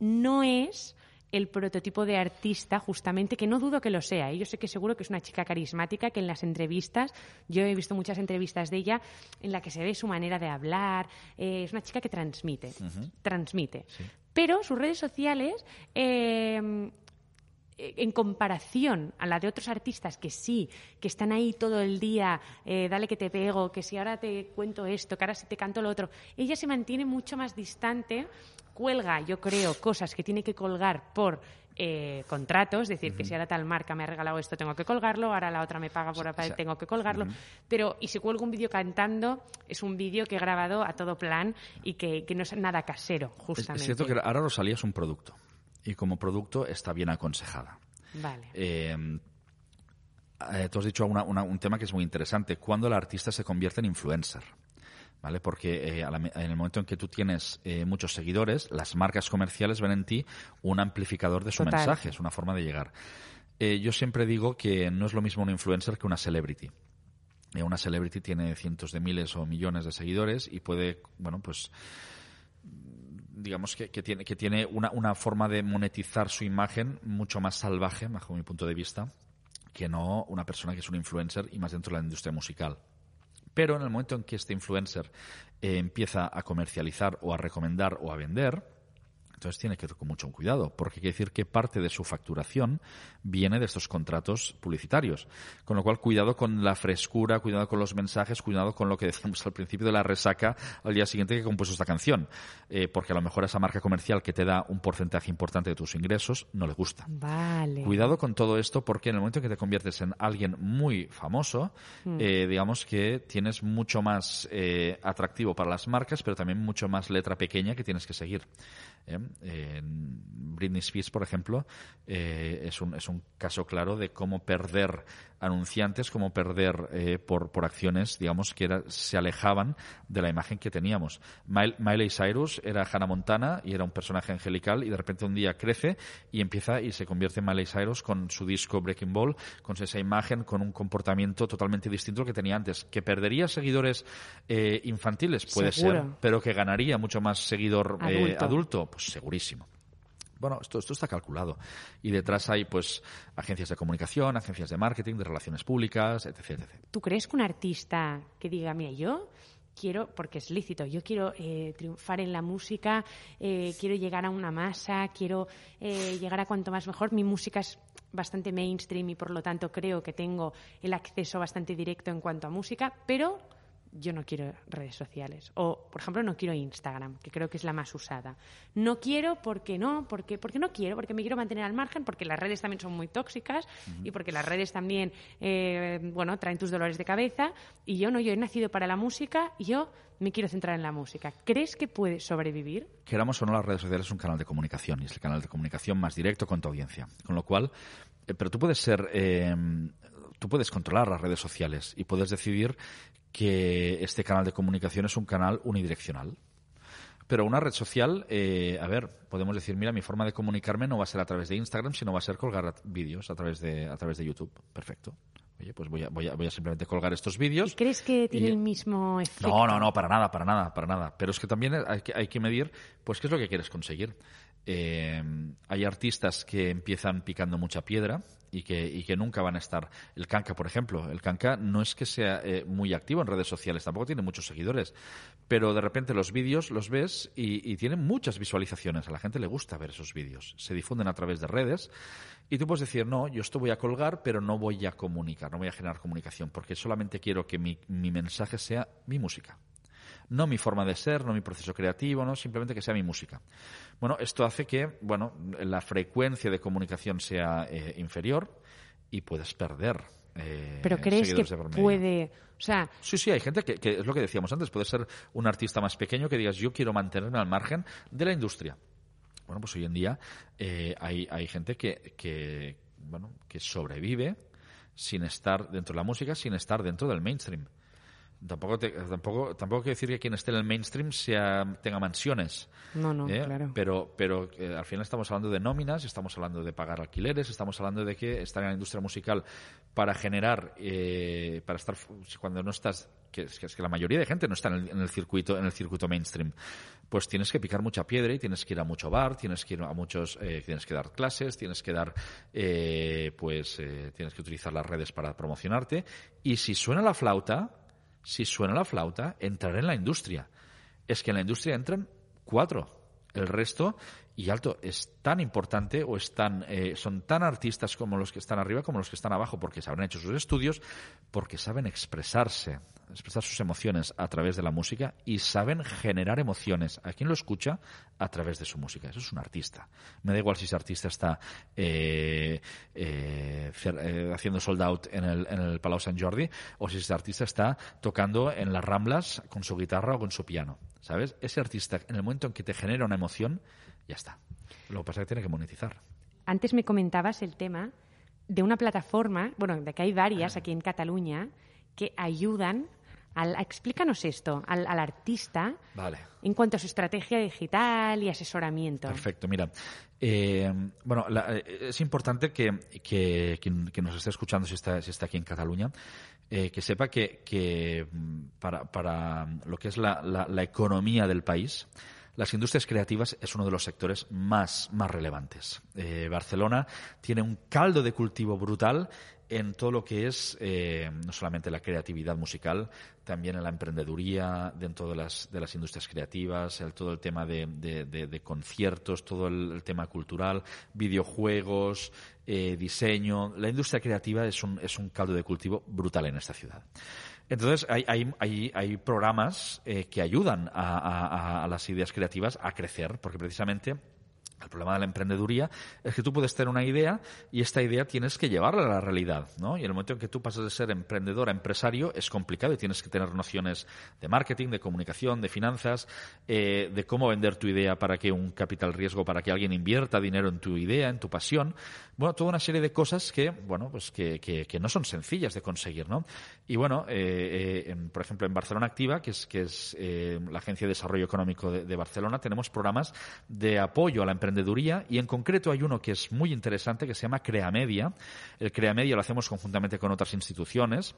no es el prototipo de artista, justamente, que no dudo que lo sea. ¿eh? Yo sé que seguro que es una chica carismática, que en las entrevistas, yo he visto muchas entrevistas de ella, en la que se ve su manera de hablar, eh, es una chica que transmite, transmite. Pero sus redes sociales, eh, en comparación a la de otros artistas que sí, que están ahí todo el día, eh, dale que te pego, que si ahora te cuento esto, que ahora si te canto lo otro, ella se mantiene mucho más distante, cuelga, yo creo, cosas que tiene que colgar por eh, contratos, es decir, que si ahora tal marca me ha regalado esto, tengo que colgarlo, ahora la otra me paga por sea, tengo que colgarlo, pero y si cuelgo un vídeo cantando, es un vídeo que he grabado a todo plan y que, que no es nada casero, justamente. es cierto que ahora Rosalía es un producto. Y como producto está bien aconsejada. Vale. Eh, eh, tú has dicho una- una- un tema que es muy interesante. Cuando el artista se convierte en influencer. ¿Vale? Porque eh, en el momento en que tú tienes eh, muchos seguidores, las marcas comerciales ven en ti un amplificador de su Total. mensaje, es una forma de llegar. Eh, yo siempre digo que no es lo mismo un influencer que una celebrity. Eh, una celebrity tiene cientos de miles o millones de seguidores y puede, bueno, pues digamos que, que tiene, que tiene una, una forma de monetizar su imagen mucho más salvaje, bajo mi punto de vista, que no una persona que es un influencer y más dentro de la industria musical. Pero en el momento en que este influencer eh, empieza a comercializar o a recomendar o a vender, entonces tiene que ir con mucho cuidado, porque quiere decir que parte de su facturación viene de estos contratos publicitarios. Con lo cual, cuidado con la frescura, cuidado con los mensajes, cuidado con lo que decíamos al principio de la resaca al día siguiente que he compuesto esta canción. Eh, porque a lo mejor esa marca comercial que te da un porcentaje importante de tus ingresos no le gusta. Vale. Cuidado con todo esto porque en el momento en que te conviertes en alguien muy famoso, eh, digamos que tienes mucho más eh, atractivo para las marcas, pero también mucho más letra pequeña que tienes que seguir. ¿Eh? Britney Spears, por ejemplo, eh, es, un, es un caso claro de cómo perder anunciantes, cómo perder eh, por, por acciones, digamos, que era- se alejaban de la imagen que teníamos. Mil- Miley Cyrus era Hannah Montana y era un personaje angelical y de repente un día crece y empieza y se convierte en Miley Cyrus con su disco Breaking Ball, con esa imagen, con un comportamiento totalmente distinto al que tenía antes. ¿Que perdería seguidores eh, infantiles? Puede ser, pero que ganaría mucho más seguidor Adulto. adulto, pues segurísimo. Bueno, esto, esto está calculado. Y detrás hay, pues, agencias de comunicación, agencias de marketing, de relaciones públicas, etc. etc. ¿Tú crees que un artista que diga, mira, yo quiero, porque es lícito, yo quiero eh, triunfar en la música, eh, quiero llegar a una masa, quiero eh, llegar a cuanto más mejor, mi música es bastante mainstream y por lo tanto creo que tengo el acceso bastante directo en cuanto a música, pero yo no quiero redes sociales. O, por ejemplo, no quiero Instagram, que creo que es la más usada. No quiero porque no, porque, porque no quiero, porque me quiero mantener al margen, porque las redes también son muy tóxicas y porque las redes también, eh, bueno, traen tus dolores de cabeza. Y yo no, yo he nacido para la música y yo me quiero centrar en la música. ¿Crees que puede sobrevivir? Queramos o no, las redes sociales es un canal de comunicación y es el canal de comunicación más directo con tu audiencia. Con lo cual, eh, pero tú puedes ser, eh, tú puedes controlar las redes sociales y puedes decidir que este canal de comunicación es un canal unidireccional. Pero una red social, eh, a ver, podemos decir, mira, mi forma de comunicarme no va a ser a través de Instagram, sino va a ser colgar vídeos a través de, a través de YouTube. Perfecto. Oye, pues voy a, voy a, voy a simplemente colgar estos vídeos. ¿Y crees que tiene y- el mismo efecto? No, no, no, para nada, para nada, para nada. Pero es que también hay que, hay que medir, pues, qué es lo que quieres conseguir. Eh, hay artistas que empiezan picando mucha piedra y que, y que nunca van a estar. El Kanka, por ejemplo. El Kanka no es que sea eh, muy activo en redes sociales, tampoco tiene muchos seguidores. Pero de repente los vídeos los ves y, y tienen muchas visualizaciones. A la gente le gusta ver esos vídeos. Se difunden a través de redes. Y tú puedes decir, no, yo esto voy a colgar, pero no voy a comunicar, no voy a generar comunicación, porque solamente quiero que mi, mi mensaje sea mi música no mi forma de ser, no mi proceso creativo, no simplemente que sea mi música. Bueno, esto hace que, bueno, la frecuencia de comunicación sea eh, inferior y puedes perder. eh, Pero crees que puede, o sea, Sí, sí, hay gente que, que es lo que decíamos antes, puede ser un artista más pequeño que digas yo quiero mantenerme al margen de la industria. Bueno, pues hoy en día eh, hay, hay gente que, que, bueno, que sobrevive sin estar dentro de la música, sin estar dentro del mainstream. Tampoco, te- tampoco, tampoco quiero decir que quien esté en el mainstream sea, tenga mansiones. no, no, ¿eh? claro. Pero, pero eh, al final estamos hablando de nóminas, estamos hablando de pagar alquileres, estamos hablando de que estar en la industria musical para generar, eh, para estar cuando no estás, que es, que es que la mayoría de gente no está en el, en el circuito, en el circuito mainstream, pues tienes que picar mucha piedra y tienes que ir a mucho bar, tienes que ir a muchos, eh, tienes que dar clases, tienes que dar, eh, pues, eh, tienes que utilizar las redes para promocionarte y si suena la flauta, si suena la flauta, entrar en la industria. Es que en la industria entran cuatro. El resto, y alto, es tan importante o es tan, eh, son tan artistas como los que están arriba como los que están abajo, porque se habrán hecho sus estudios, porque saben expresarse, expresar sus emociones a través de la música y saben generar emociones a quien lo escucha a través de su música. Eso es un artista. Me da igual si ese artista está eh, eh, eh, haciendo sold out en el, en el Palau Sant Jordi o si ese artista está tocando en las Ramblas con su guitarra o con su piano. ¿Sabes? Ese artista, en el momento en que te genera una emoción, ya está. Lo que pasa es que tiene que monetizar. Antes me comentabas el tema de una plataforma, bueno, de que hay varias aquí en Cataluña que ayudan al, explícanos esto, al, al artista Vale. en cuanto a su estrategia digital y asesoramiento. Perfecto, mira. eh, bueno, la- eh, es importante que, que quien, quien nos esté escuchando, si está, si está aquí en Cataluña, eh, que sepa que, que, mm, para, para lo que es la, la- la economía del país, las industrias creativas es uno de los sectores más, más relevantes. Eh, Barcelona tiene un caldo de cultivo brutal en todo lo que es eh, no solamente la creatividad musical, también en la emprendeduría, dentro de las, de las industrias creativas, el, todo el tema de, de- conciertos, todo el, el tema cultural, videojuegos, eh, diseño. La industria creativa es un, es un caldo de cultivo brutal en esta ciudad. Entonces, hay, hay, hay, hay programas eh, que ayudan a, a- a las ideas creativas a crecer, porque precisamente el problema de la emprendeduría es que tú puedes tener una idea y esta idea tienes que llevarla a la realidad, ¿no? Y en el momento en que tú pasas de ser emprendedor a empresario es complicado y tienes que tener nociones de marketing, de comunicación, de finanzas, eh, de cómo vender tu idea para que un capital riesgo, para que alguien invierta dinero en tu idea, en tu pasión. Bueno, toda una serie de cosas que, bueno, pues que, no son sencillas de conseguir, ¿no? Y bueno, eh, eh, en- por ejemplo, en Barcelona Activa, que es, que es la Agencia de Desarrollo Económico de, de Barcelona, tenemos programas de apoyo a la emprendeduría y en concreto hay uno que es muy interesante que se llama Creamedia. El Creamedia lo hacemos conjuntamente con otras instituciones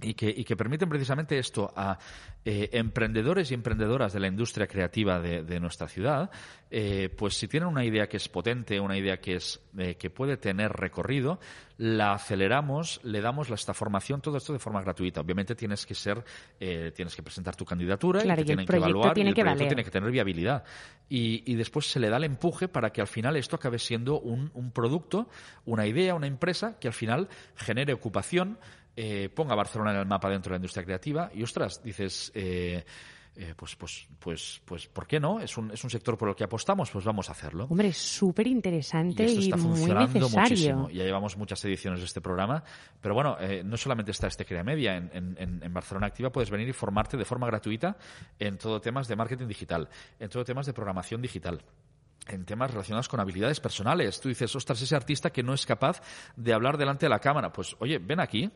y que, y que permiten precisamente esto a eh, emprendedores y emprendedoras de la industria creativa de, de nuestra ciudad, eh, pues si tienen una idea que es potente, una idea que es eh, que puede tener recorrido, la aceleramos, le damos la- esta formación, todo esto de forma gratuita. Obviamente tienes que ser, eh, tienes que presentar tu candidatura Claro, y y te el tienen que proyecto evaluar tiene y el que proyecto valer. tiene que tener viabilidad. Y, y después se le da el empuje para que al final esto acabe siendo un, un producto, una idea, una empresa que al final genere ocupación, eh, ponga Barcelona en el mapa dentro de la industria creativa y ostras, dices, eh, eh, pues, pues, pues, pues, ¿por qué no? Es un, es un sector por el que apostamos, pues vamos a hacerlo. Hombre, es súper Y interesante y, está muy funcionando necesario. muchísimo. Ya llevamos muchas ediciones de este programa. Pero bueno, eh, no solamente está este Crea Media. En- en- en Barcelona Activa puedes venir y formarte de forma gratuita en todo temas de marketing digital, en todo temas de programación digital en temas relacionados con habilidades personales. Tú dices, ostras, ese artista que no es capaz de hablar delante de la cámara. Pues, oye, ven aquí,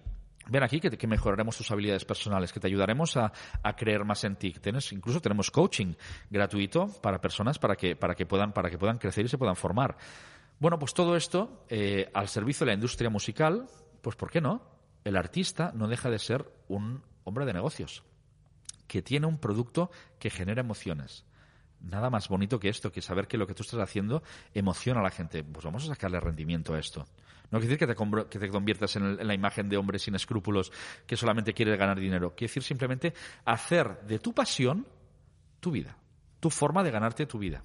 Ven aquí que, mejoraremos tus habilidades personales, que te ayudaremos a, a creer más en ti. Tienes, incluso tenemos coaching gratuito para personas para que, para que puedan, para que puedan crecer y se puedan formar. Bueno, pues todo esto eh, al servicio de la industria musical, pues ¿por qué no? El artista no deja de ser un hombre de negocios que tiene un producto que genera emociones. Nada más bonito que esto, que saber que lo que tú estás haciendo emociona a la gente. Pues vamos a sacarle rendimiento a esto. No quiere decir que te, conver- que te conviertas en, el- en la imagen de hombre sin escrúpulos que solamente quiere ganar dinero. Quiere decir simplemente hacer de tu pasión tu vida, tu forma de ganarte tu vida.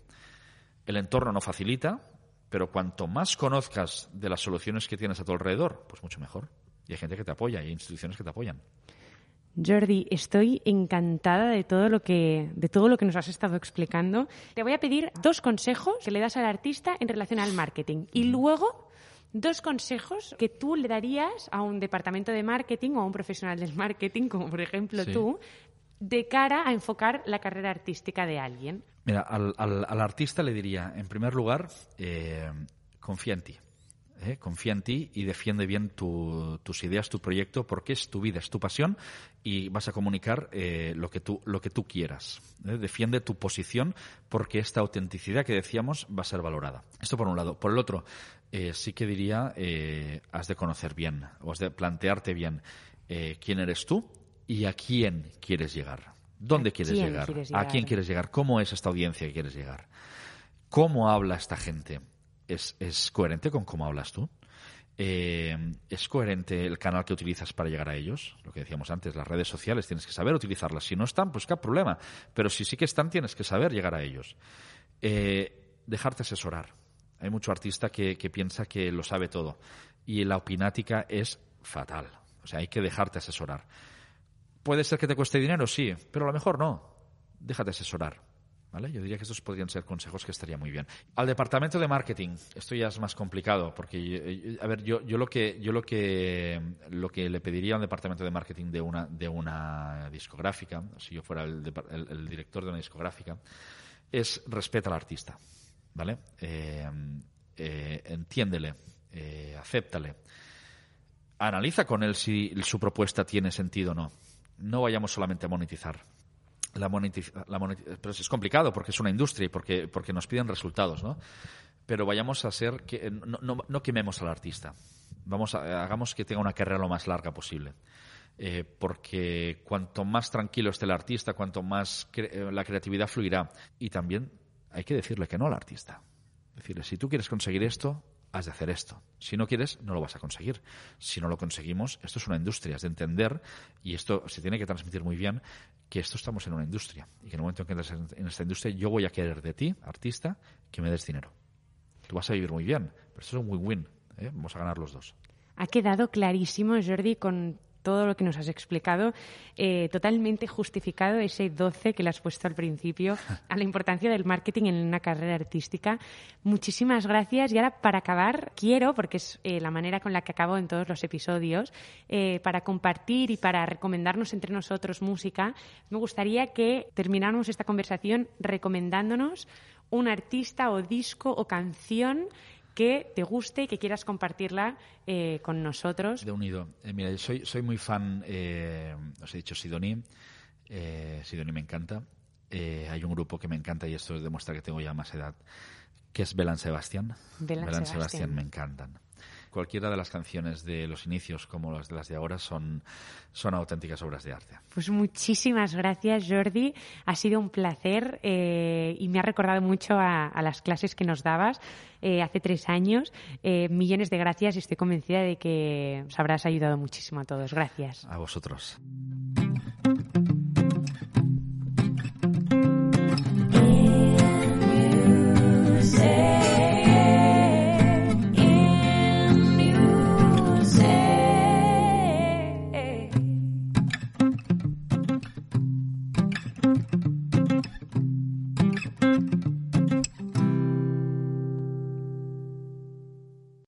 El entorno no facilita, pero cuanto más conozcas de las soluciones que tienes a tu alrededor, pues mucho mejor. Y hay gente que te apoya, y hay instituciones que te apoyan. Jordi, estoy encantada de todo lo que de todo lo que nos has estado explicando. Te voy a pedir dos consejos que le das al artista en relación al marketing y luego dos consejos que tú le darías a un departamento de marketing o a un profesional del marketing, como por ejemplo Sí. tú, de cara a enfocar la carrera artística de alguien. Mira, al, al- al artista le diría, en primer lugar, eh, confía en ti. ¿eh? Confía en ti y defiende bien tu- tus ideas, tu proyecto, porque es tu vida, es tu pasión y vas a comunicar eh, lo, que tú, lo que tú quieras. Defiende tu posición porque esta autenticidad que decíamos va a ser valorada. Esto por un lado. Por el otro, eh, sí que diría, eh, has de conocer bien, o has de plantearte bien eh, quién eres tú y a quién quieres llegar. ¿Dónde ¿A quieres llegar? quieres ¿A quién quieres llegar? ¿Cómo es esta audiencia que quieres llegar? ¿Cómo habla esta gente? ¿Es, es coherente con cómo hablas tú? Eh, ¿Es coherente el canal que utilizas para llegar a ellos? Lo que decíamos antes, las redes sociales, tienes que saber utilizarlas. Si no están, pues qué problema. Pero si sí que están, tienes que saber llegar a ellos. Eh, dejarte asesorar. Hay mucho artista que, piensa que lo sabe todo. Y la opinática es fatal. O sea, hay que dejarte asesorar. ¿Puede ser que te cueste dinero? Sí, pero a lo mejor no. Déjate asesorar. ¿Vale? Yo diría que estos podrían ser consejos que estaría muy bien. Al departamento de marketing, esto ya es más complicado, porque, eh, a ver, yo, lo que yo lo que lo que le pediría a un departamento de marketing de una de una discográfica, si yo fuera el, el- el director de una discográfica, es respeta al artista, ¿vale? Eh, eh, entiéndele, eh, acéptale, analiza con él si su propuesta tiene sentido o no. No vayamos solamente a monetizar. La monetiz- la moneti- pero es complicado porque es una industria y porque, porque nos piden resultados, ¿no? Pero vayamos a ser que no, no- no quememos al artista. Vamos a, hagamos que tenga una carrera lo más larga posible. Eh, porque cuanto más tranquilo esté el artista, cuanto más eh, la creatividad fluirá. Y también hay que decirle que no al artista. Decirle, si tú quieres conseguir esto, has de hacer esto. Si no quieres, no lo vas a conseguir. Si no lo conseguimos, esto es una industria, es de entender, y esto se tiene que transmitir muy bien, que esto estamos en una industria. Y que en el momento en que entres en, en esta industria, yo voy a querer de ti, artista, que me des dinero. Tú vas a vivir muy bien, pero esto es un win-win. ¿eh? Vamos a ganar los dos. Ha quedado clarísimo, Jordi, con todo lo que nos has explicado, eh, totalmente justificado ese 12 que le has puesto al principio a la importancia del marketing en una carrera artística. Muchísimas gracias. Y ahora, para acabar, quiero, porque es eh, la manera con la que acabo en todos los episodios, eh, para compartir y para recomendarnos entre nosotros música, me gustaría que termináramos esta conversación recomendándonos un artista o disco o canción que te guste y que quieras compartirla eh, con nosotros. De unido. Eh, mira, yo soy, soy muy fan, eh, os he dicho Sidoní. Eh, Sidoní me encanta. Eh, hay un grupo que me encanta y esto demuestra que tengo ya más edad, que es Belan Sebastián. Belán Belán Sebastián. Sebastián me encantan. Cualquiera de las canciones de los inicios como las de las de ahora son, son auténticas obras de arte. Pues muchísimas gracias, Jordi. Ha sido un placer eh, y me ha recordado mucho a, a las clases que nos dabas eh, hace tres años. Eh, millones de gracias y estoy convencida de que os habrás ayudado muchísimo a todos. Gracias. A vosotros.